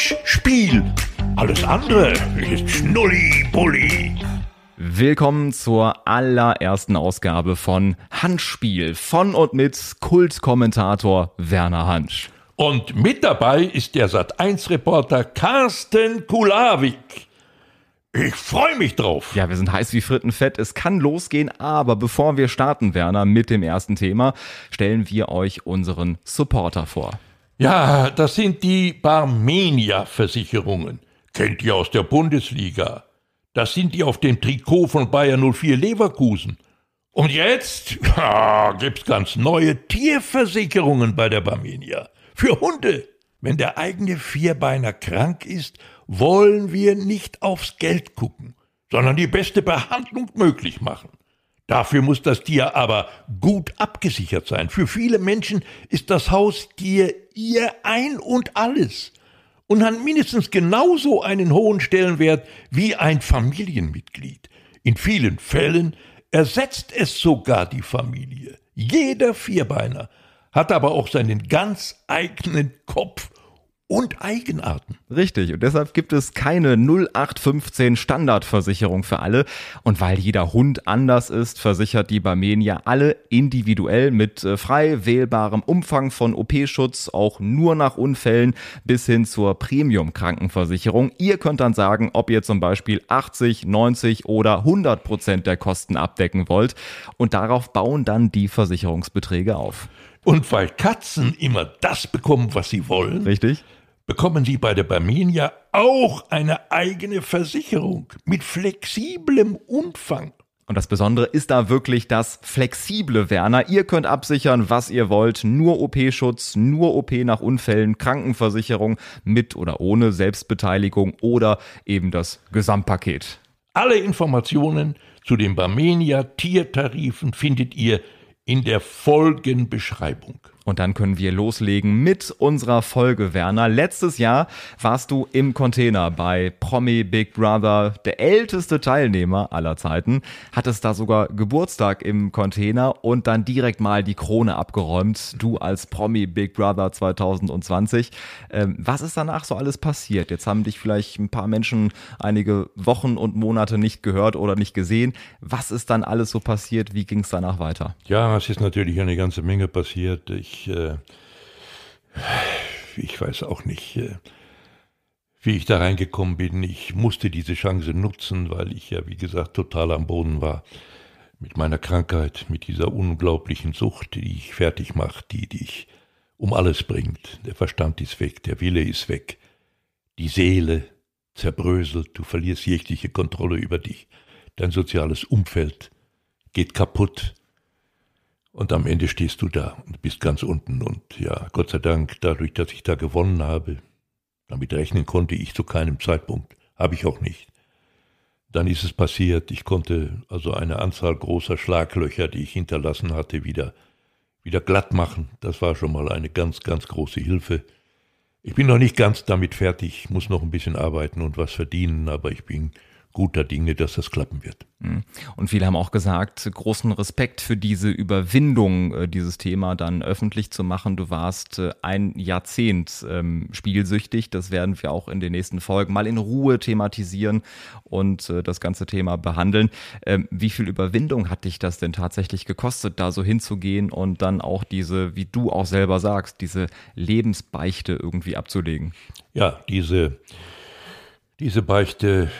Mensch, Spiel. Alles andere ist Schnulli-Bulli. Willkommen zur allerersten Ausgabe von Handspiel von und mit Kultkommentator Werner Hansch. Und mit dabei ist der Sat1-Reporter Carsten Kulawik. Ich freue mich drauf. Ja, wir sind heiß wie Frittenfett. Es kann losgehen, aber bevor wir starten, Werner, mit dem ersten Thema, stellen wir euch unseren Supporter vor. Ja, das sind die Barmenia-Versicherungen. Kennt ihr aus der Bundesliga? Das sind die auf dem Trikot von Bayern 04 Leverkusen. Und jetzt ja, gibt's ganz neue Tierversicherungen bei der Barmenia. Für Hunde. Wenn der eigene Vierbeiner krank ist wollen wir nicht aufs Geld gucken, sondern die beste Behandlung möglich machen. Dafür muss das Tier aber gut abgesichert sein. Für viele Menschen ist das Haustier ihr Ein und alles und hat mindestens genauso einen hohen Stellenwert wie ein Familienmitglied. In vielen Fällen ersetzt es sogar die Familie. Jeder Vierbeiner hat aber auch seinen ganz eigenen Kopf und Eigenarten. Richtig, und deshalb gibt es keine 0815 Standardversicherung für alle. Und weil jeder Hund anders ist, versichert die Barmenia alle individuell mit äh, frei wählbarem Umfang von OP-Schutz, auch nur nach Unfällen bis hin zur Premium-Krankenversicherung. Ihr könnt dann sagen, ob ihr zum Beispiel 80, 90 oder 100 Prozent der Kosten abdecken wollt. Und darauf bauen dann die Versicherungsbeträge auf. Und weil Katzen immer das bekommen, was sie wollen. Richtig bekommen Sie bei der Barmenia auch eine eigene Versicherung mit flexiblem Umfang. Und das Besondere ist da wirklich das flexible Werner. Ihr könnt absichern, was ihr wollt. Nur OP-Schutz, nur OP nach Unfällen, Krankenversicherung mit oder ohne Selbstbeteiligung oder eben das Gesamtpaket. Alle Informationen zu den Barmenia Tiertarifen findet ihr in der Folgenbeschreibung. Und dann können wir loslegen mit unserer Folge, Werner. Letztes Jahr warst du im Container bei Promi Big Brother, der älteste Teilnehmer aller Zeiten. Hattest da sogar Geburtstag im Container und dann direkt mal die Krone abgeräumt. Du als Promi Big Brother 2020. Ähm, was ist danach so alles passiert? Jetzt haben dich vielleicht ein paar Menschen einige Wochen und Monate nicht gehört oder nicht gesehen. Was ist dann alles so passiert? Wie ging es danach weiter? Ja, es ist natürlich eine ganze Menge passiert. Ich ich, äh, ich weiß auch nicht, äh, wie ich da reingekommen bin. Ich musste diese Chance nutzen, weil ich ja, wie gesagt, total am Boden war. Mit meiner Krankheit, mit dieser unglaublichen Sucht, die ich fertig macht, die dich um alles bringt. Der Verstand ist weg, der Wille ist weg, die Seele zerbröselt, du verlierst jegliche Kontrolle über dich, dein soziales Umfeld geht kaputt, und am Ende stehst du da und bist ganz unten. Und ja, Gott sei Dank, dadurch, dass ich da gewonnen habe, damit rechnen konnte ich zu keinem Zeitpunkt. Habe ich auch nicht. Dann ist es passiert, ich konnte also eine Anzahl großer Schlaglöcher, die ich hinterlassen hatte, wieder, wieder glatt machen. Das war schon mal eine ganz, ganz große Hilfe. Ich bin noch nicht ganz damit fertig, muss noch ein bisschen arbeiten und was verdienen, aber ich bin guter Dinge, dass das klappen wird. Mhm. Und viele haben auch gesagt, großen Respekt für diese Überwindung, äh, dieses Thema dann öffentlich zu machen. Du warst äh, ein Jahrzehnt ähm, spielsüchtig. Das werden wir auch in den nächsten Folgen mal in Ruhe thematisieren und äh, das ganze Thema behandeln. Ähm, wie viel Überwindung hat dich das denn tatsächlich gekostet, da so hinzugehen und dann auch diese, wie du auch selber sagst, diese Lebensbeichte irgendwie abzulegen? Ja, diese, diese Beichte,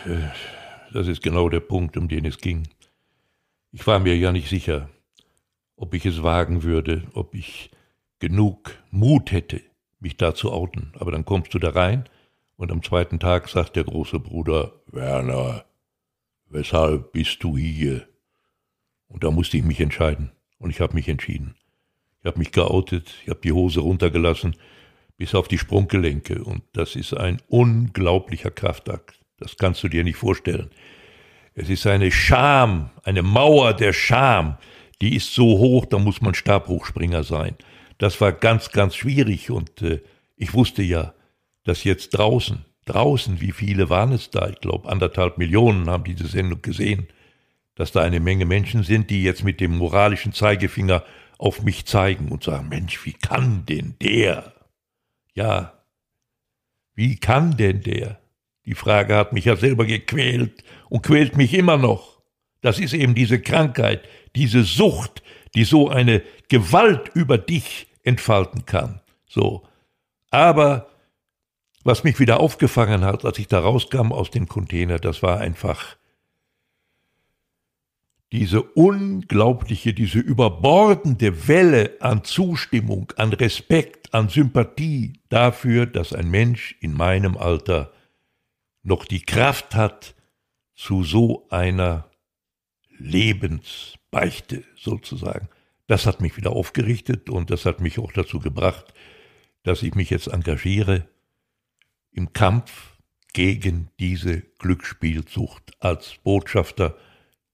das ist genau der Punkt, um den es ging. Ich war mir ja nicht sicher, ob ich es wagen würde, ob ich genug Mut hätte, mich da zu outen. Aber dann kommst du da rein und am zweiten Tag sagt der große Bruder, Werner, weshalb bist du hier? Und da musste ich mich entscheiden. Und ich habe mich entschieden. Ich habe mich geoutet, ich habe die Hose runtergelassen, bis auf die Sprunggelenke. Und das ist ein unglaublicher Kraftakt. Das kannst du dir nicht vorstellen. Es ist eine Scham, eine Mauer der Scham, die ist so hoch, da muss man Stabhochspringer sein. Das war ganz, ganz schwierig und äh, ich wusste ja, dass jetzt draußen, draußen, wie viele waren es da? Ich glaube, anderthalb Millionen haben diese Sendung gesehen, dass da eine Menge Menschen sind, die jetzt mit dem moralischen Zeigefinger auf mich zeigen und sagen, Mensch, wie kann denn der? Ja, Wie kann denn der? Die Frage hat mich ja selber gequält und quält mich immer noch. Das ist eben diese Krankheit, diese Sucht, die so eine Gewalt über dich entfalten kann. So. Aber was mich wieder aufgefangen hat, als ich da rauskam aus dem Container, das war einfach diese unglaubliche, diese überbordende Welle an Zustimmung, an Respekt, an Sympathie dafür, dass ein Mensch in meinem Alter noch die Kraft hat zu so einer Lebensbeichte sozusagen. Das hat mich wieder aufgerichtet und das hat mich auch dazu gebracht, dass ich mich jetzt engagiere im Kampf gegen diese Glücksspielsucht als Botschafter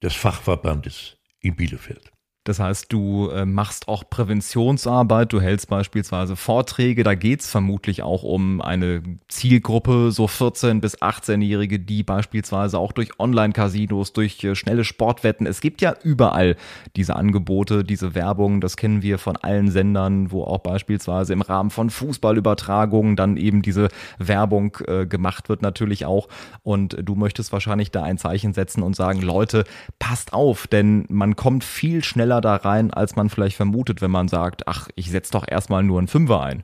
des Fachverbandes in Bielefeld. Das heißt, du äh, machst auch Präventionsarbeit, du hältst beispielsweise Vorträge, da geht es vermutlich auch um eine Zielgruppe, so 14- bis 18-Jährige, die beispielsweise auch durch Online-Casinos, durch äh, schnelle Sportwetten, es gibt ja überall diese Angebote, diese Werbung, das kennen wir von allen Sendern, wo auch beispielsweise im Rahmen von Fußballübertragungen dann eben diese Werbung äh, gemacht wird natürlich auch. Und du möchtest wahrscheinlich da ein Zeichen setzen und sagen, Leute, passt auf, denn man kommt viel schneller schneller da rein, als man vielleicht vermutet, wenn man sagt, ach, ich setze doch erstmal nur einen Fünfer ein.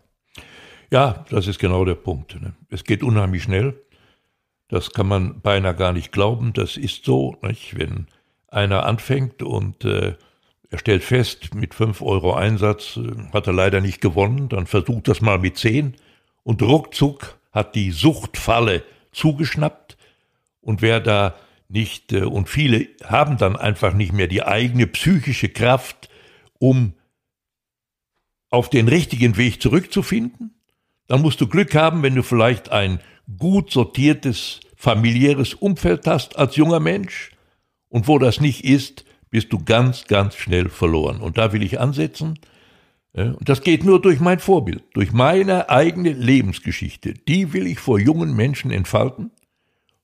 Ja, das ist genau der Punkt. Ne? Es geht unheimlich schnell. Das kann man beinahe gar nicht glauben. Das ist so, nicht? wenn einer anfängt und äh, er stellt fest, mit 5 Euro Einsatz äh, hat er leider nicht gewonnen, dann versucht das mal mit 10 und ruckzuck hat die Suchtfalle zugeschnappt und wer da nicht, äh, und viele haben dann einfach nicht mehr die eigene psychische Kraft, um auf den richtigen Weg zurückzufinden. Dann musst du Glück haben, wenn du vielleicht ein gut sortiertes familiäres Umfeld hast als junger Mensch. Und wo das nicht ist, bist du ganz, ganz schnell verloren. Und da will ich ansetzen. Und das geht nur durch mein Vorbild, durch meine eigene Lebensgeschichte. Die will ich vor jungen Menschen entfalten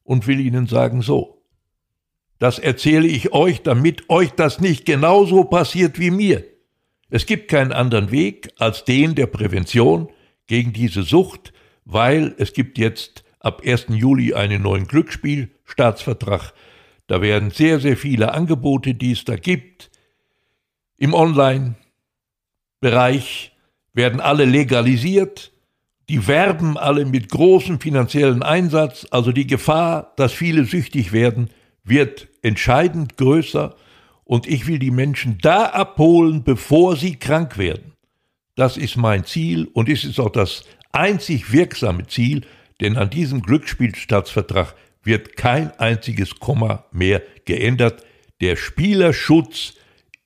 und will ihnen sagen, so, das erzähle ich euch, damit euch das nicht genauso passiert wie mir. Es gibt keinen anderen Weg als den der Prävention gegen diese Sucht, weil es gibt jetzt ab 1. Juli einen neuen Glücksspielstaatsvertrag. Da werden sehr, sehr viele Angebote, die es da gibt, im Online-Bereich werden alle legalisiert. Die werben alle mit großem finanziellen Einsatz. Also die Gefahr, dass viele süchtig werden, wird entscheidend größer und ich will die Menschen da abholen, bevor sie krank werden. Das ist mein Ziel und es ist auch das einzig wirksame Ziel, denn an diesem Glücksspielstaatsvertrag wird kein einziges Komma mehr geändert. Der Spielerschutz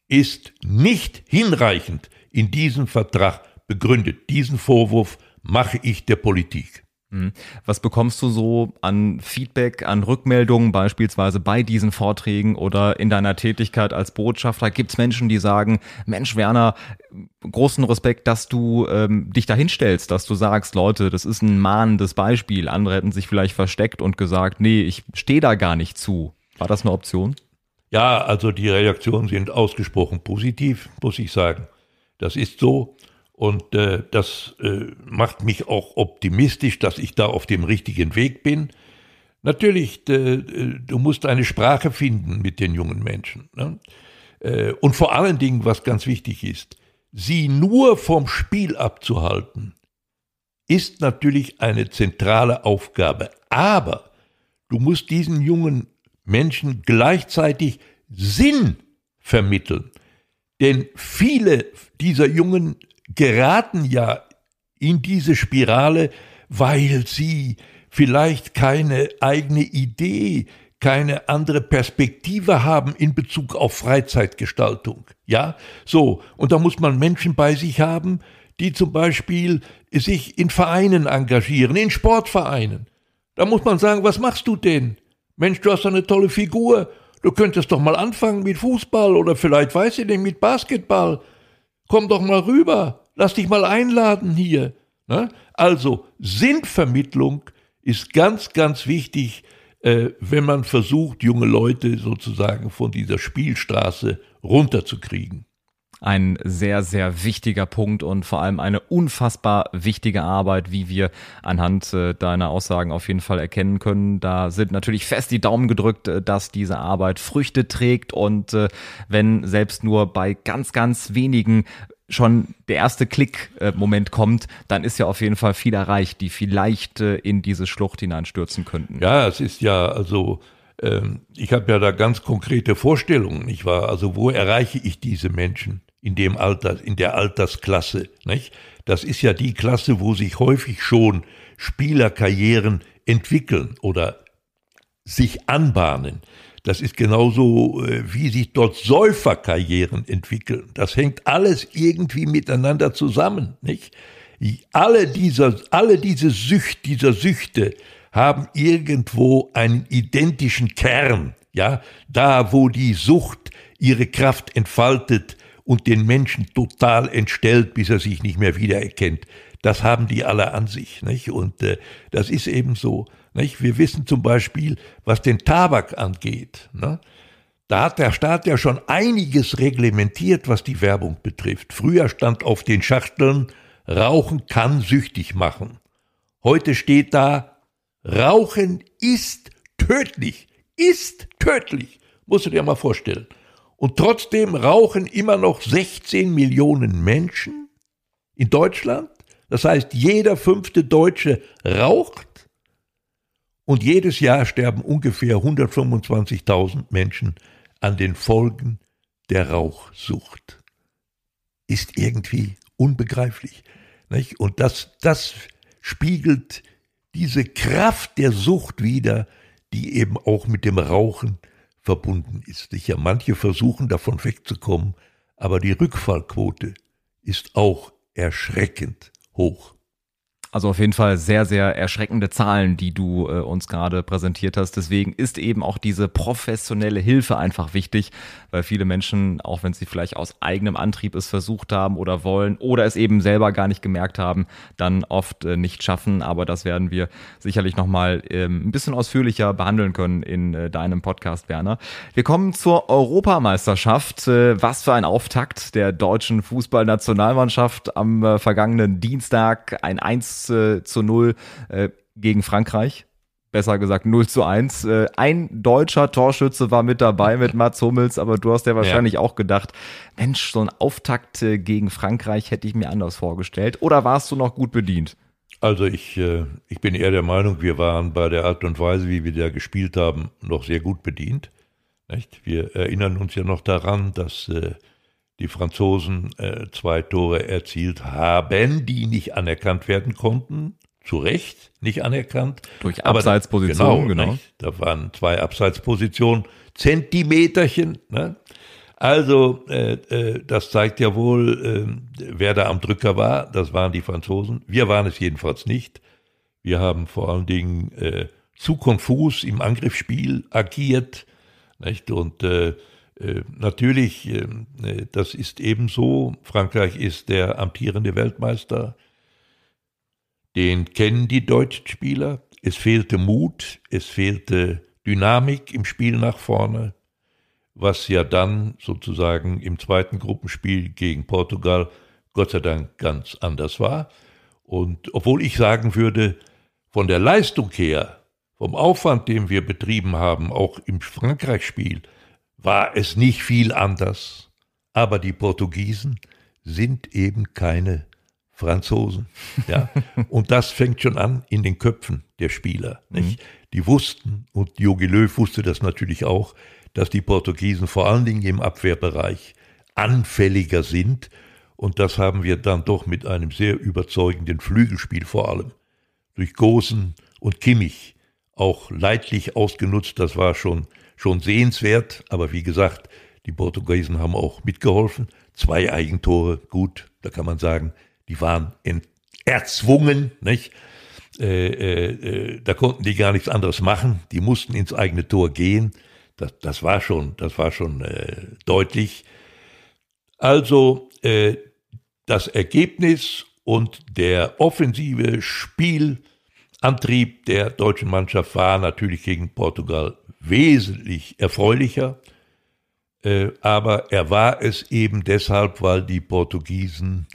ist nicht hinreichend in diesem Vertrag begründet. Diesen Vorwurf mache ich der Politik. Mhm. Was bekommst du so an Feedback, an Rückmeldungen beispielsweise bei diesen Vorträgen oder in deiner Tätigkeit als Botschafter? Gibt es Menschen, die sagen, Mensch Werner, großen Respekt, dass du ähm, dich da hinstellst, dass du sagst, Leute, das ist ein mahnendes Beispiel. Andere hätten sich vielleicht versteckt und gesagt, nee, ich stehe da gar nicht zu. War das eine Option? Ja, also die Reaktionen sind ausgesprochen positiv, muss ich sagen. Das ist so. Und äh, das äh, macht mich auch optimistisch, dass ich da auf dem richtigen Weg bin. Natürlich, äh, du musst eine Sprache finden mit den jungen Menschen. Ne? Äh, und vor allen Dingen, was ganz wichtig ist, sie nur vom Spiel abzuhalten, ist natürlich eine zentrale Aufgabe. Aber du musst diesen jungen Menschen gleichzeitig Sinn vermitteln. Denn viele dieser jungen geraten ja in diese Spirale, weil sie vielleicht keine eigene Idee, keine andere Perspektive haben in Bezug auf Freizeitgestaltung. Ja, so. Und da muss man Menschen bei sich haben, die zum Beispiel sich in Vereinen engagieren, in Sportvereinen. Da muss man sagen, was machst du denn? Mensch, du hast eine tolle Figur. Du könntest doch mal anfangen mit Fußball oder vielleicht, weiß ich nicht, mit Basketball. Komm doch mal rüber lass dich mal einladen hier. Ne? Also Sinnvermittlung ist ganz, ganz wichtig, äh, wenn man versucht, junge Leute sozusagen von dieser Spielstraße runterzukriegen. Ein sehr, sehr wichtiger Punkt und vor allem eine unfassbar wichtige Arbeit, wie wir anhand äh, deiner Aussagen auf jeden Fall erkennen können. Da sind natürlich fest die Daumen gedrückt, äh, dass diese Arbeit Früchte trägt und äh, wenn selbst nur bei ganz, ganz wenigen schon der erste Klick-Moment kommt, dann ist ja auf jeden Fall viel erreicht, die vielleicht in diese Schlucht hineinstürzen könnten. Ja, es ist ja also ähm, ich habe ja da ganz konkrete Vorstellungen, nicht wahr? Also wo erreiche ich diese Menschen in dem Alter, in der Altersklasse, nicht? Das ist ja die Klasse, wo sich häufig schon Spielerkarrieren entwickeln oder sich anbahnen. Das ist genauso, äh, wie sich dort Säuferkarrieren entwickeln. Das hängt alles irgendwie miteinander zusammen, nicht? Alle dieser, alle diese Sücht, dieser Süchte, haben irgendwo einen identischen Kern, ja, da wo die Sucht ihre Kraft entfaltet und den Menschen total entstellt, bis er sich nicht mehr wiedererkennt. Das haben die alle an sich, nicht? Und äh, das ist eben so. Nicht? Wir wissen zum Beispiel, was den Tabak angeht. Ne? Da hat der Staat ja schon einiges reglementiert, was die Werbung betrifft. Früher stand auf den Schachteln, Rauchen kann süchtig machen. Heute steht da, Rauchen ist tödlich, ist tödlich, musst du dir mal vorstellen. Und trotzdem rauchen immer noch 16 Millionen Menschen in Deutschland. Das heißt, jeder fünfte Deutsche raucht und jedes Jahr sterben ungefähr 125.000 Menschen an den Folgen der Rauchsucht. Ist irgendwie unbegreiflich. Nicht? Und das, das spiegelt diese Kraft der Sucht wieder, die eben auch mit dem Rauchen verbunden ist. Sicher, manche versuchen davon wegzukommen, aber die Rückfallquote ist auch erschreckend hoch. Also auf jeden Fall sehr, sehr erschreckende Zahlen, die du äh, uns gerade präsentiert hast. Deswegen ist eben auch diese professionelle Hilfe einfach wichtig, weil viele Menschen, auch wenn sie vielleicht aus eigenem Antrieb es versucht haben oder wollen oder es eben selber gar nicht gemerkt haben, dann oft äh, nicht schaffen. Aber das werden wir sicherlich nochmal ähm, ein bisschen ausführlicher behandeln können in äh, deinem Podcast, Werner. Wir kommen zur Europameisterschaft. Äh, was für ein Auftakt der deutschen Fußballnationalmannschaft am äh, vergangenen Dienstag. Ein 1 äh, zu 0 äh, gegen Frankreich. Besser gesagt 0 zu 1. Äh, ein deutscher Torschütze war mit dabei mit Mats Hummels, aber du hast ja wahrscheinlich ja. auch gedacht, Mensch, so ein Auftakt äh, gegen Frankreich hätte ich mir anders vorgestellt. Oder warst du noch gut bedient? Also ich, äh, ich bin eher der Meinung, wir waren bei der Art und Weise, wie wir da gespielt haben, noch sehr gut bedient. Nicht? Wir erinnern uns ja noch daran, dass äh, die Franzosen äh, zwei Tore erzielt haben, die nicht anerkannt werden konnten. Zu Recht nicht anerkannt. Durch Abseitspositionen, genau. genau. Da waren zwei Abseitspositionen, Zentimeterchen. Ne? Also, äh, äh, das zeigt ja wohl, äh, wer da am Drücker war. Das waren die Franzosen. Wir waren es jedenfalls nicht. Wir haben vor allen Dingen äh, zu konfus im Angriffsspiel agiert. Nicht? Und äh, natürlich, äh, äh, das ist ebenso. Frankreich ist der amtierende Weltmeister. Den kennen die deutschen Spieler. Es fehlte Mut, es fehlte Dynamik im Spiel nach vorne, was ja dann sozusagen im zweiten Gruppenspiel gegen Portugal Gott sei Dank ganz anders war. Und obwohl ich sagen würde, von der Leistung her, vom Aufwand, den wir betrieben haben, auch im Frankreich-Spiel, war es nicht viel anders. Aber die Portugiesen sind eben keine Franzosen. Ja? und das fängt schon an in den Köpfen der Spieler. Nicht? Mhm. Die wussten, und Jogi Löw wusste das natürlich auch, dass die Portugiesen vor allen Dingen im Abwehrbereich anfälliger sind. Und das haben wir dann doch mit einem sehr überzeugenden Flügelspiel vor allem durch Gosen und Kimmich auch leidlich ausgenutzt. Das war schon schon sehenswert. Aber wie gesagt, die Portugiesen haben auch mitgeholfen. Zwei Eigentore, gut, da kann man sagen, die waren erzwungen, nicht? Äh, äh, äh, da konnten die gar nichts anderes machen. Die mussten ins eigene Tor gehen. Das, das war schon, das war schon äh, deutlich. Also äh, das Ergebnis und der offensive Spielantrieb der deutschen Mannschaft war natürlich gegen Portugal wesentlich erfreulicher. Äh, aber er war es eben deshalb, weil die Portugiesen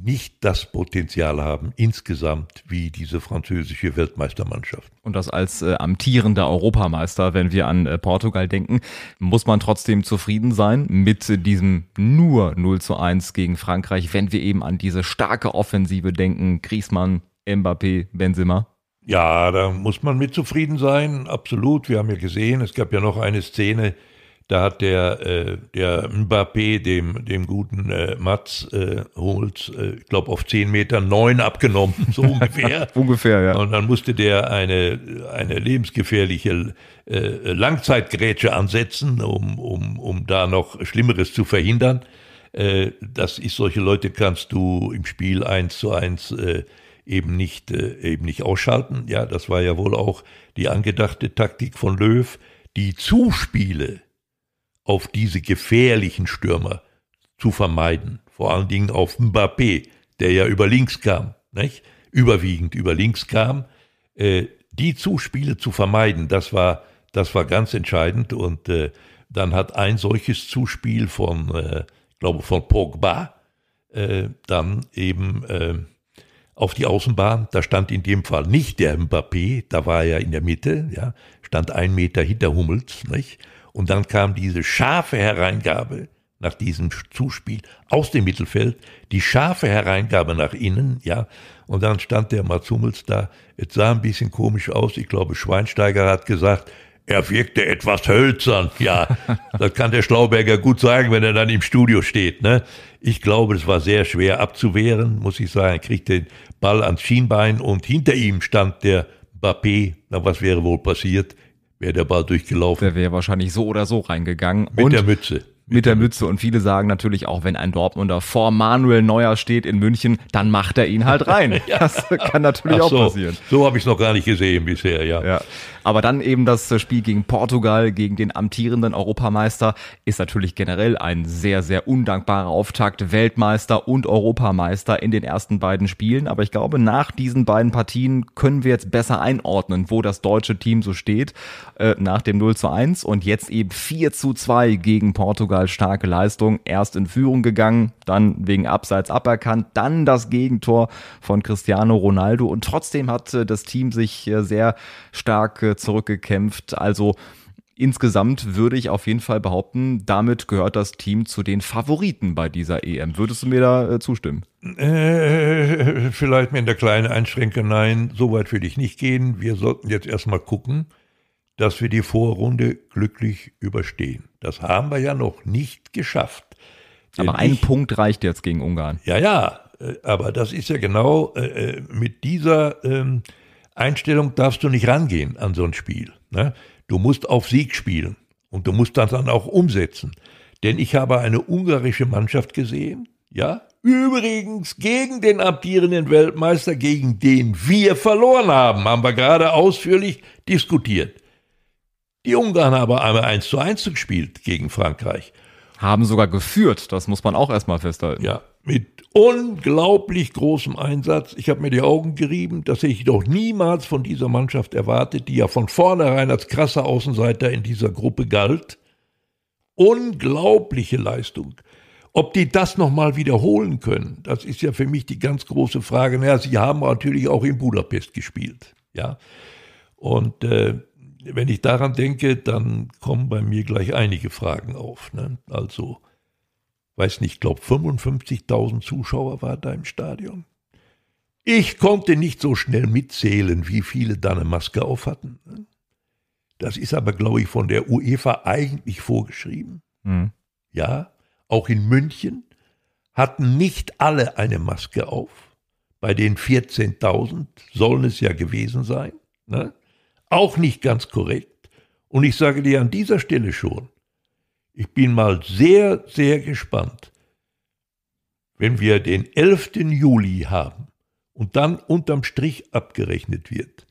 nicht das Potenzial haben insgesamt wie diese französische Weltmeistermannschaft. Und das als äh, amtierender Europameister, wenn wir an äh, Portugal denken, muss man trotzdem zufrieden sein mit äh, diesem nur 0 zu 1 gegen Frankreich, wenn wir eben an diese starke Offensive denken, Griezmann, Mbappé, Benzema. Ja, da muss man mit zufrieden sein, absolut. Wir haben ja gesehen, es gab ja noch eine Szene, da hat der, äh, der Mbappé dem, dem guten äh, Mats äh, Hummels, äh, ich glaube, auf 10 Meter neun abgenommen, so ungefähr. ungefähr, ja. Und dann musste der eine, eine lebensgefährliche äh, Langzeitgrätsche ansetzen, um, um, um da noch Schlimmeres zu verhindern. Äh, das ist, solche Leute kannst du im Spiel eins zu eins äh, eben nicht, äh, eben nicht ausschalten. Ja, das war ja wohl auch die angedachte Taktik von Löw. Die Zuspiele, auf diese gefährlichen Stürmer zu vermeiden. Vor allen Dingen auf Mbappé, der ja über links kam, nicht? überwiegend über links kam. Äh, die Zuspiele zu vermeiden, das war, das war ganz entscheidend. Und äh, dann hat ein solches Zuspiel von, äh, glaube von Pogba, äh, dann eben äh, auf die Außenbahn. Da stand in dem Fall nicht der Mbappé, da war er in der Mitte, ja, stand ein Meter hinter Hummels, nicht? Und dann kam diese scharfe Hereingabe nach diesem Zuspiel aus dem Mittelfeld, die scharfe Hereingabe nach innen, ja. Und dann stand der Mats Hummels da. Es sah ein bisschen komisch aus. Ich glaube, Schweinsteiger hat gesagt, er wirkte etwas hölzern. Ja, das kann der Schlauberger gut sagen, wenn er dann im Studio steht. Ne? Ich glaube, es war sehr schwer abzuwehren, muss ich sagen. Er kriegt den Ball ans Schienbein und hinter ihm stand der Bappé. Na, was wäre wohl passiert? wäre der Ball durchgelaufen. Der wäre wahrscheinlich so oder so reingegangen. Mit und der Mütze mit der Mütze. Und viele sagen natürlich auch, wenn ein Dortmunder vor Manuel Neuer steht in München, dann macht er ihn halt rein. ja. Das kann natürlich so, auch passieren. So habe ich es noch gar nicht gesehen bisher, ja. ja. Aber dann eben das Spiel gegen Portugal, gegen den amtierenden Europameister, ist natürlich generell ein sehr, sehr undankbarer Auftakt. Weltmeister und Europameister in den ersten beiden Spielen. Aber ich glaube, nach diesen beiden Partien können wir jetzt besser einordnen, wo das deutsche Team so steht. Äh, nach dem 0 zu 1 und jetzt eben 4 zu 2 gegen Portugal Portugal starke Leistung. Erst in Führung gegangen, dann wegen Abseits aberkannt, dann das Gegentor von Cristiano Ronaldo und trotzdem hat äh, das Team sich äh, sehr stark äh, zurückgekämpft. Also Insgesamt würde ich auf jeden Fall behaupten, damit gehört das Team zu den Favoriten bei dieser EM. Würdest du mir da zustimmen? Äh, vielleicht mit der kleinen Einschränkung, nein, so weit würde ich nicht gehen. Wir sollten jetzt erstmal gucken, dass wir die Vorrunde glücklich überstehen. Das haben wir ja noch nicht geschafft. Aber ein ich, Punkt reicht jetzt gegen Ungarn. Ja, ja, äh, aber das ist ja genau äh, äh, mit dieser ähm, Einstellung darfst du nicht rangehen an so ein Spiel. Ne? Du musst auf Sieg spielen und du musst das dann auch umsetzen. Denn ich habe eine ungarische Mannschaft gesehen, ja, übrigens gegen den amtierenden Weltmeister, gegen den wir verloren haben, haben wir gerade ausführlich diskutiert. Die Ungarn haben einmal 1 zu 1 gespielt gegen Frankreich. Haben sogar geführt, das muss man auch erstmal festhalten. Ja, mit unglaublich großem Einsatz. Ich habe mir die Augen gerieben, das hätte ich doch niemals von dieser Mannschaft erwartet, die ja von vornherein als krasser Außenseiter in dieser Gruppe galt. Unglaubliche Leistung. Ob die das nochmal wiederholen können, das ist ja für mich die ganz große Frage. Naja, sie haben natürlich auch in Budapest gespielt. Ja. Und äh, wenn ich daran denke, dann kommen bei mir gleich einige Fragen auf. Ne? Also, weiß nicht, ich glaube 55.000 Zuschauer waren da im Stadion. Ich konnte nicht so schnell mitzählen, wie viele da eine Maske auf hatten. Ne? Das ist aber, glaube ich, von der UEFA eigentlich vorgeschrieben. Mhm. Ja, auch in München hatten nicht alle eine Maske auf. Bei den 14.000 sollen es ja gewesen sein. Ne? Auch nicht ganz korrekt. Und ich sage dir an dieser Stelle schon, ich bin mal sehr, sehr gespannt, wenn wir den 11. Juli haben und dann unterm Strich abgerechnet wird.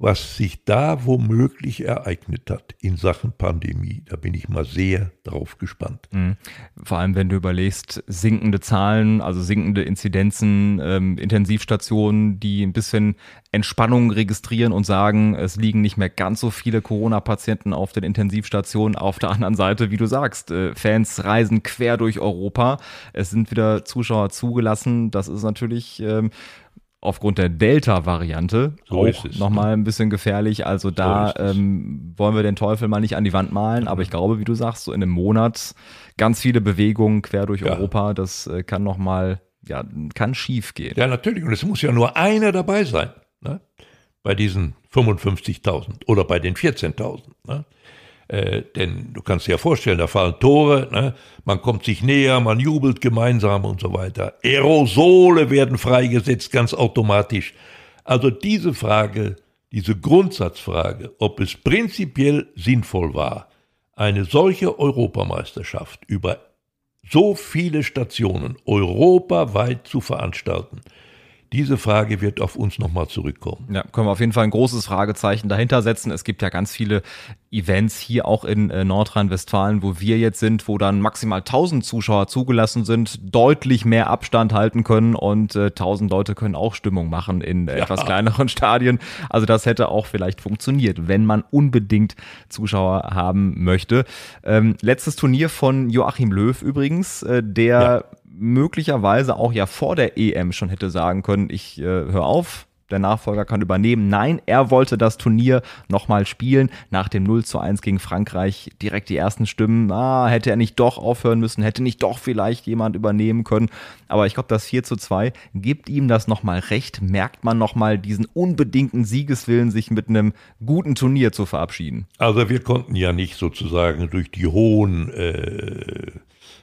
Was sich da womöglich ereignet hat in Sachen Pandemie. Da bin ich mal sehr drauf gespannt. Mhm. Vor allem, wenn du überlegst, sinkende Zahlen, also sinkende Inzidenzen, ähm, Intensivstationen, die ein bisschen Entspannung registrieren und sagen, es liegen nicht mehr ganz so viele Corona-Patienten auf den Intensivstationen. Auf der anderen Seite, wie du sagst, äh, Fans reisen quer durch Europa. Es sind wieder Zuschauer zugelassen. Das ist natürlich ähm, aufgrund der Delta-Variante so auch nochmal ein bisschen gefährlich. Also da so ähm, wollen wir den Teufel mal nicht an die Wand malen, aber ich glaube, wie du sagst, so in einem Monat ganz viele Bewegungen quer durch ja. Europa, das äh, kann nochmal, ja, kann schief gehen. Ja, natürlich. Und es muss ja nur einer dabei sein, ne? bei diesen 55.000 oder bei den 14.000. Ne? Äh, denn du kannst dir ja vorstellen, da fallen Tore, ne? man kommt sich näher, man jubelt gemeinsam und so weiter. Aerosole werden freigesetzt, ganz automatisch. Also diese Frage, diese Grundsatzfrage, ob es prinzipiell sinnvoll war, eine solche Europameisterschaft über so viele Stationen europaweit zu veranstalten, diese Frage wird auf uns nochmal zurückkommen. Ja, können wir auf jeden Fall ein großes Fragezeichen dahinter setzen. Es gibt ja ganz viele Events hier auch in äh, Nordrhein-Westfalen, wo wir jetzt sind, wo dann maximal 1000 Zuschauer zugelassen sind, deutlich mehr Abstand halten können und äh, 1000 Leute können auch Stimmung machen in äh, ja. etwas kleineren Stadien. Also das hätte auch vielleicht funktioniert, wenn man unbedingt Zuschauer haben möchte. Ähm, letztes Turnier von Joachim Löw übrigens, äh, der ja möglicherweise auch ja vor der EM schon hätte sagen können, ich äh, höre auf, der Nachfolger kann übernehmen. Nein, er wollte das Turnier nochmal spielen. Nach dem 0 zu 1 gegen Frankreich direkt die ersten Stimmen. Ah, hätte er nicht doch aufhören müssen, hätte nicht doch vielleicht jemand übernehmen können. Aber ich glaube, das 4 zu 2 gibt ihm das nochmal recht. Merkt man nochmal diesen unbedingten Siegeswillen, sich mit einem guten Turnier zu verabschieden. Also wir konnten ja nicht sozusagen durch die hohen äh,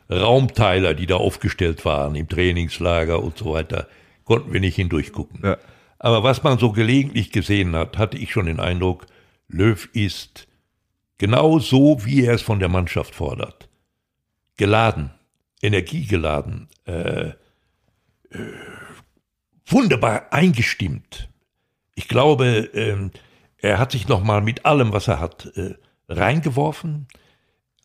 Raumteiler, die da aufgestellt waren im Trainingslager und so weiter, konnten wir nicht hindurchgucken. Ja. Aber was man so gelegentlich gesehen hat, hatte ich schon den Eindruck, Löw ist genau so, wie er es von der Mannschaft fordert. Geladen, energiegeladen, äh, äh, wunderbar eingestimmt. Ich glaube, äh, er hat sich nochmal mit allem, was er hat, äh, reingeworfen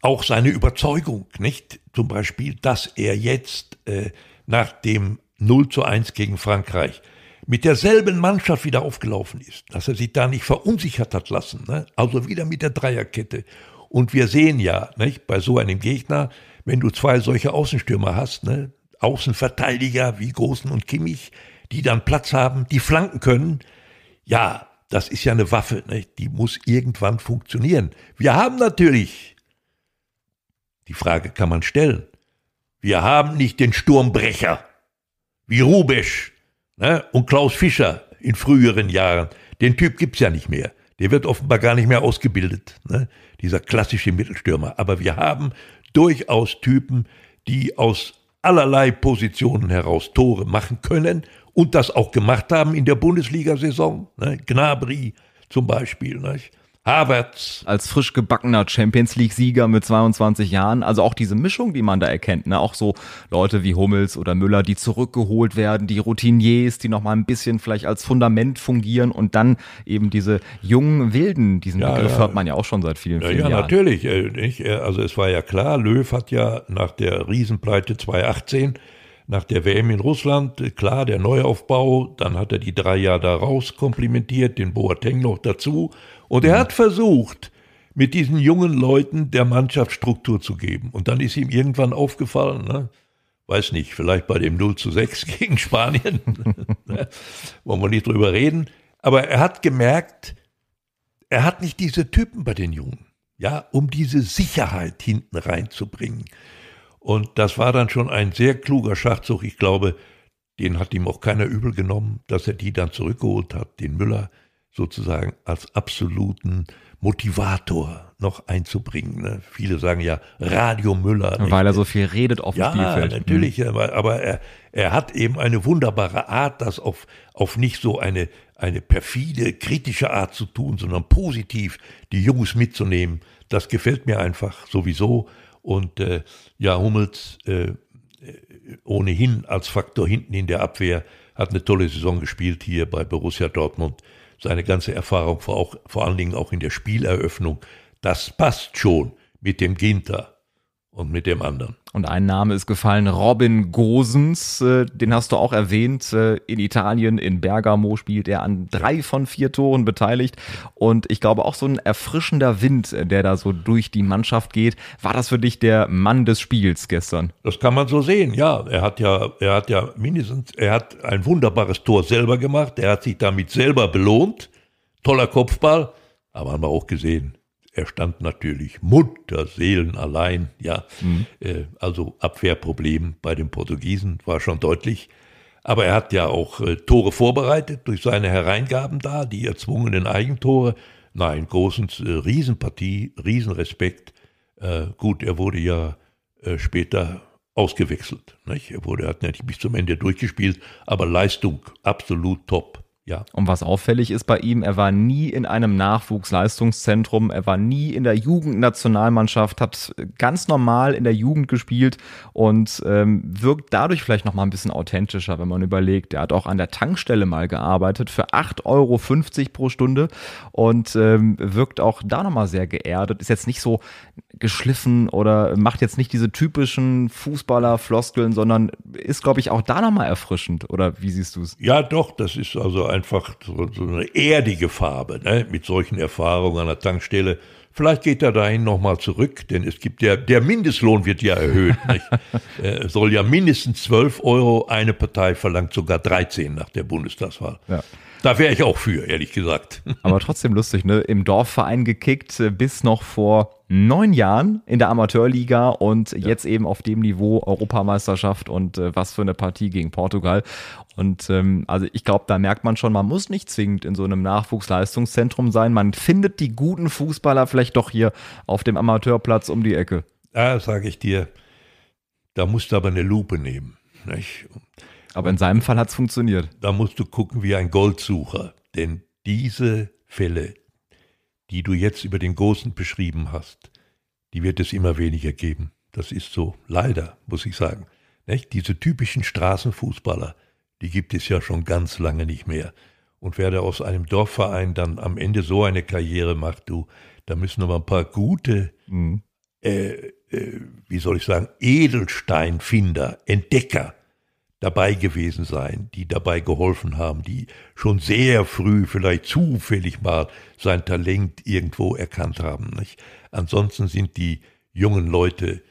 auch seine Überzeugung, nicht? Zum Beispiel, dass er jetzt äh, nach dem 0 zu 1 gegen Frankreich mit derselben Mannschaft wieder aufgelaufen ist, dass er sich da nicht verunsichert hat lassen, ne? also wieder mit der Dreierkette. Und wir sehen ja, nicht, bei so einem Gegner, wenn du zwei solche Außenstürmer hast, ne? Außenverteidiger wie Großen und Kimmich, die dann Platz haben, die flanken können, ja, das ist ja eine Waffe, nicht? die muss irgendwann funktionieren. Wir haben natürlich die Frage kann man stellen. Wir haben nicht den Sturmbrecher wie Rubesch ne, und Klaus Fischer in früheren Jahren. Den Typ gibt's ja nicht mehr. Der wird offenbar gar nicht mehr ausgebildet, ne, dieser klassische Mittelstürmer. Aber wir haben durchaus Typen, die aus allerlei Positionen heraus Tore machen können und das auch gemacht haben in der Bundesliga-Saison. Ne? Gnabry zum Beispiel. Nicht? Havertz. Als frisch gebackener Champions League-Sieger mit 22 Jahren. Also auch diese Mischung, die man da erkennt. Ne? Auch so Leute wie Hummels oder Müller, die zurückgeholt werden, die Routiniers, die nochmal ein bisschen vielleicht als Fundament fungieren und dann eben diese jungen Wilden, diesen ja, Begriff ja. hört man ja auch schon seit vielen, vielen ja, Jahren. Ja, natürlich. Äh, also es war ja klar, Löw hat ja nach der Riesenpleite 2018 nach der WM in Russland, äh, klar, der Neuaufbau, dann hat er die drei Jahre da raus komplimentiert, den Boateng noch dazu und er hat versucht, mit diesen jungen Leuten der Mannschaft Struktur zu geben. Und dann ist ihm irgendwann aufgefallen, ne? weiß nicht, vielleicht bei dem 0 zu 6 gegen Spanien, wollen wir nicht drüber reden, aber er hat gemerkt, er hat nicht diese Typen bei den Jungen, ja, um diese Sicherheit hinten reinzubringen. Und das war dann schon ein sehr kluger Schachzug. Ich glaube, den hat ihm auch keiner übel genommen, dass er die dann zurückgeholt hat, den Müller, sozusagen als absoluten Motivator noch einzubringen. Ne? Viele sagen ja Radio Müller. Nicht? Weil er so viel redet auf dem ja, Spielfeld. Ja, natürlich, mhm. aber, aber er, er hat eben eine wunderbare Art, das auf, auf nicht so eine, eine perfide, kritische Art zu tun, sondern positiv die Jungs mitzunehmen. Das gefällt mir einfach sowieso. Und äh, ja, Hummels äh, ohnehin als Faktor hinten in der Abwehr hat eine tolle Saison gespielt hier bei Borussia Dortmund seine ganze Erfahrung, vor, auch, vor allen Dingen auch in der Spieleröffnung, das passt schon mit dem Ginter und mit dem anderen. Und ein Name ist gefallen, Robin Gosens, äh, den hast du auch erwähnt. Äh, in Italien, in Bergamo spielt er an drei von vier Toren beteiligt. Und ich glaube auch so ein erfrischender Wind, äh, der da so durch die Mannschaft geht. War das für dich der Mann des Spiels gestern? Das kann man so sehen, ja. Er hat ja, er hat ja mindestens, er hat ein wunderbares Tor selber gemacht. Er hat sich damit selber belohnt. Toller Kopfball. Aber haben wir auch gesehen, er stand natürlich Mutter, Seelen allein, ja. Mhm. Äh, also Abwehrproblem bei den Portugiesen war schon deutlich. Aber er hat ja auch äh, Tore vorbereitet durch seine Hereingaben da, die erzwungenen Eigentore. Nein, großens äh, Riesenpartie, Riesenrespekt. Äh, gut, er wurde ja äh, später ausgewechselt. Nicht? Er wurde, er hat nicht bis zum Ende durchgespielt, aber Leistung absolut top. Ja. Und was auffällig ist bei ihm, er war nie in einem Nachwuchsleistungszentrum, er war nie in der Jugendnationalmannschaft, hat ganz normal in der Jugend gespielt und ähm, wirkt dadurch vielleicht noch mal ein bisschen authentischer, wenn man überlegt. Er hat auch an der Tankstelle mal gearbeitet für 8,50 Euro pro Stunde und ähm, wirkt auch da noch mal sehr geerdet. Ist jetzt nicht so geschliffen oder macht jetzt nicht diese typischen Fußballer-Floskeln, sondern ist, glaube ich, auch da noch mal erfrischend. Oder wie siehst du es? Ja, doch, das ist also einfach so, so eine erdige Farbe, ne? mit solchen Erfahrungen an der Tankstelle. Vielleicht geht er dahin nochmal zurück, denn es gibt ja, der Mindestlohn wird ja erhöht. Nicht? äh, soll ja mindestens 12 Euro, eine Partei verlangt sogar 13 nach der Bundestagswahl. Ja. Da wäre ich auch für, ehrlich gesagt. Aber trotzdem lustig, ne? Im Dorfverein gekickt, äh, bis noch vor neun Jahren in der Amateurliga und ja. jetzt eben auf dem Niveau Europameisterschaft und äh, was für eine Partie gegen Portugal. Und ähm, also ich glaube, da merkt man schon, man muss nicht zwingend in so einem Nachwuchsleistungszentrum sein. Man findet die guten Fußballer vielleicht doch hier auf dem Amateurplatz um die Ecke. Da sage ich dir, da musst du aber eine Lupe nehmen. Nicht? Aber in seinem Fall hat es funktioniert. Da musst du gucken wie ein Goldsucher. Denn diese Fälle, die du jetzt über den Großen beschrieben hast, die wird es immer weniger geben. Das ist so. Leider, muss ich sagen. Nicht? Diese typischen Straßenfußballer, die gibt es ja schon ganz lange nicht mehr. Und wer da aus einem Dorfverein dann am Ende so eine Karriere macht, du, da müssen aber ein paar gute, mhm. äh, äh, wie soll ich sagen, Edelsteinfinder, Entdecker dabei gewesen sein, die dabei geholfen haben, die schon sehr früh vielleicht zufällig mal sein Talent irgendwo erkannt haben. Nicht? Ansonsten sind die jungen Leute,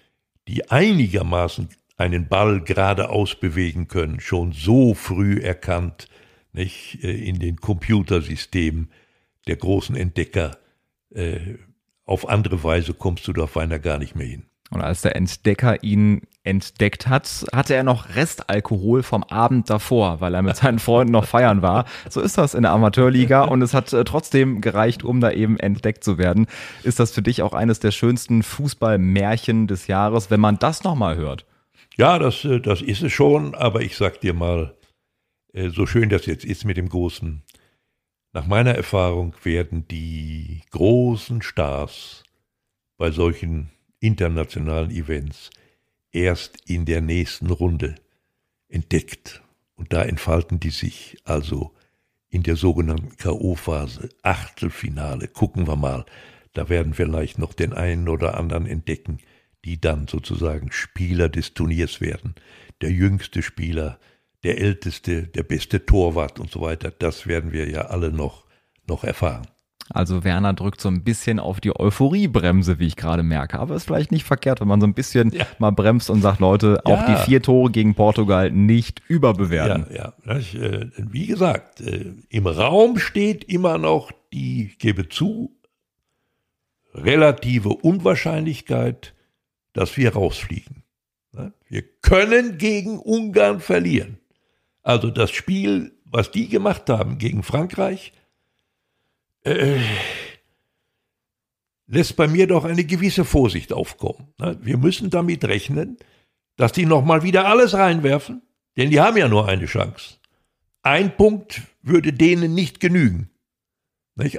die einigermaßen einen Ball geradeaus bewegen können, schon so früh erkannt, nicht? Äh, in den Computersystemen der großen Entdecker. Äh, auf andere Weise kommst du da auf einer gar nicht mehr hin. Und als der Entdecker ihn entdeckt hat, hatte er noch Restalkohol vom Abend davor, weil er mit seinen Freunden noch feiern war. So ist das in der Amateurliga und es hat äh, trotzdem gereicht, um da eben entdeckt zu werden. Ist das für dich auch eines der schönsten Fußballmärchen des Jahres, wenn man das nochmal hört? Ja, das, äh, das ist es schon, aber ich sag dir mal, äh, so schön das jetzt ist mit dem Großen, nach meiner Erfahrung werden die großen Stars bei solchen internationalen Events erst in der nächsten Runde entdeckt. Und da entfalten die sich also in der sogenannten K.O.-Phase, Achtelfinale. Gucken wir mal, da werden wir vielleicht noch den einen oder anderen entdecken, die dann sozusagen Spieler des Turniers werden. Der jüngste Spieler, der älteste, der beste Torwart und so weiter. Das werden wir ja alle noch, noch erfahren. Also Werner drückt so ein bisschen auf die Euphoriebremse, wie ich gerade merke. Aber ist vielleicht nicht verkehrt, wenn man so ein bisschen ja. mal bremst und sagt, Leute, ja. auch die vier Tore gegen Portugal nicht überbewerten. Ja, ja. Äh, wie gesagt, äh, im Raum steht immer noch die, ich gebe zu, relative Unwahrscheinlichkeit, dass wir rausfliegen. Wir können gegen Ungarn verlieren. Also das Spiel, was die gemacht haben gegen Frankreich, äh, lässt bei mir doch eine gewisse Vorsicht aufkommen. Ne? Wir müssen damit rechnen, dass die nochmal wieder alles reinwerfen, denn die haben ja nur eine Chance. Ein Punkt würde denen nicht genügen.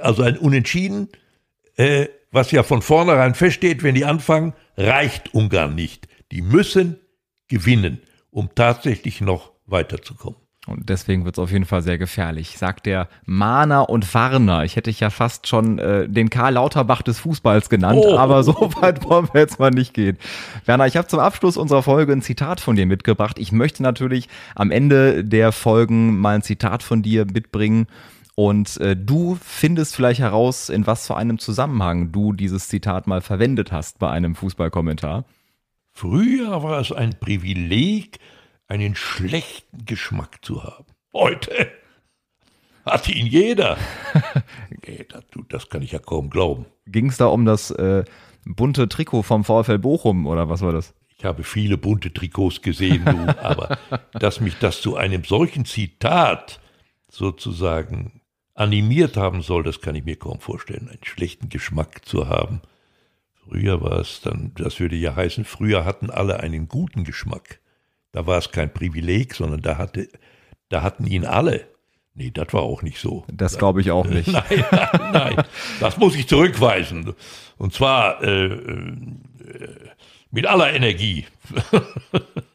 Also ein Unentschieden, äh, was ja von vornherein feststeht, wenn die anfangen, reicht Ungarn nicht. Die müssen gewinnen, um tatsächlich noch weiterzukommen. Und deswegen wird es auf jeden Fall sehr gefährlich, sagt der Mahner und Warner. Ich hätte ja fast schon äh, den Karl Lauterbach des Fußballs genannt, oh. aber so weit wollen wir jetzt mal nicht gehen. Werner, ich habe zum Abschluss unserer Folge ein Zitat von dir mitgebracht. Ich möchte natürlich am Ende der Folgen mal ein Zitat von dir mitbringen. Und äh, du findest vielleicht heraus, in was für einem Zusammenhang du dieses Zitat mal verwendet hast bei einem Fußballkommentar. Früher war es ein Privileg, einen schlechten Geschmack zu haben. Heute hat ihn jeder. das kann ich ja kaum glauben. Ging es da um das äh, bunte Trikot vom VfL Bochum oder was war das? Ich habe viele bunte Trikots gesehen, du, aber dass mich das zu einem solchen Zitat sozusagen animiert haben soll, das kann ich mir kaum vorstellen, einen schlechten Geschmack zu haben. Früher war es dann, das würde ja heißen, früher hatten alle einen guten Geschmack. Da war es kein Privileg, sondern da, hatte, da hatten ihn alle. Nee, das war auch nicht so. Das glaube ich auch nicht. Nein, nein, nein, das muss ich zurückweisen. Und zwar äh, äh, mit aller Energie.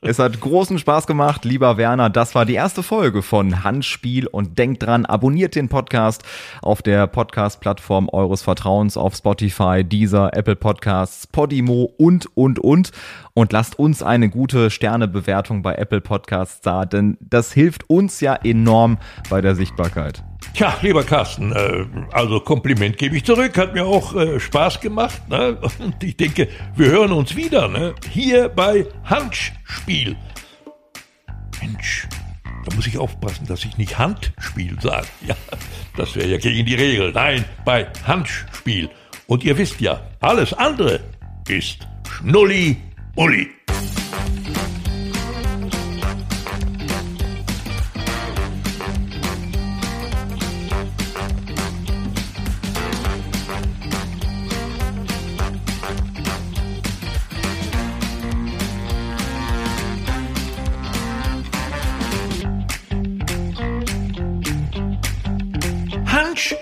es hat großen Spaß gemacht, lieber Werner. Das war die erste Folge von Handspiel und denkt dran, abonniert den Podcast auf der Podcast-Plattform eures Vertrauens auf Spotify, Deezer, Apple Podcasts, Podimo und, und, und. Und lasst uns eine gute Sternebewertung bei Apple Podcasts da, denn das hilft uns ja enorm bei der Sichtbarkeit. Tja, lieber Carsten, äh, also Kompliment gebe ich zurück, hat mir auch äh, Spaß gemacht. Ne? Und ich denke, wir hören uns wieder ne? hier bei Handspiel. Mensch, da muss ich aufpassen, dass ich nicht Handspiel sage. Ja, das wäre ja gegen die Regel. Nein, bei Handspiel. Und ihr wisst ja, alles andere ist Schnulli-Bulli.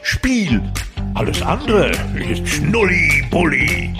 Spiel. Alles andere ist Schnulli-Bulli.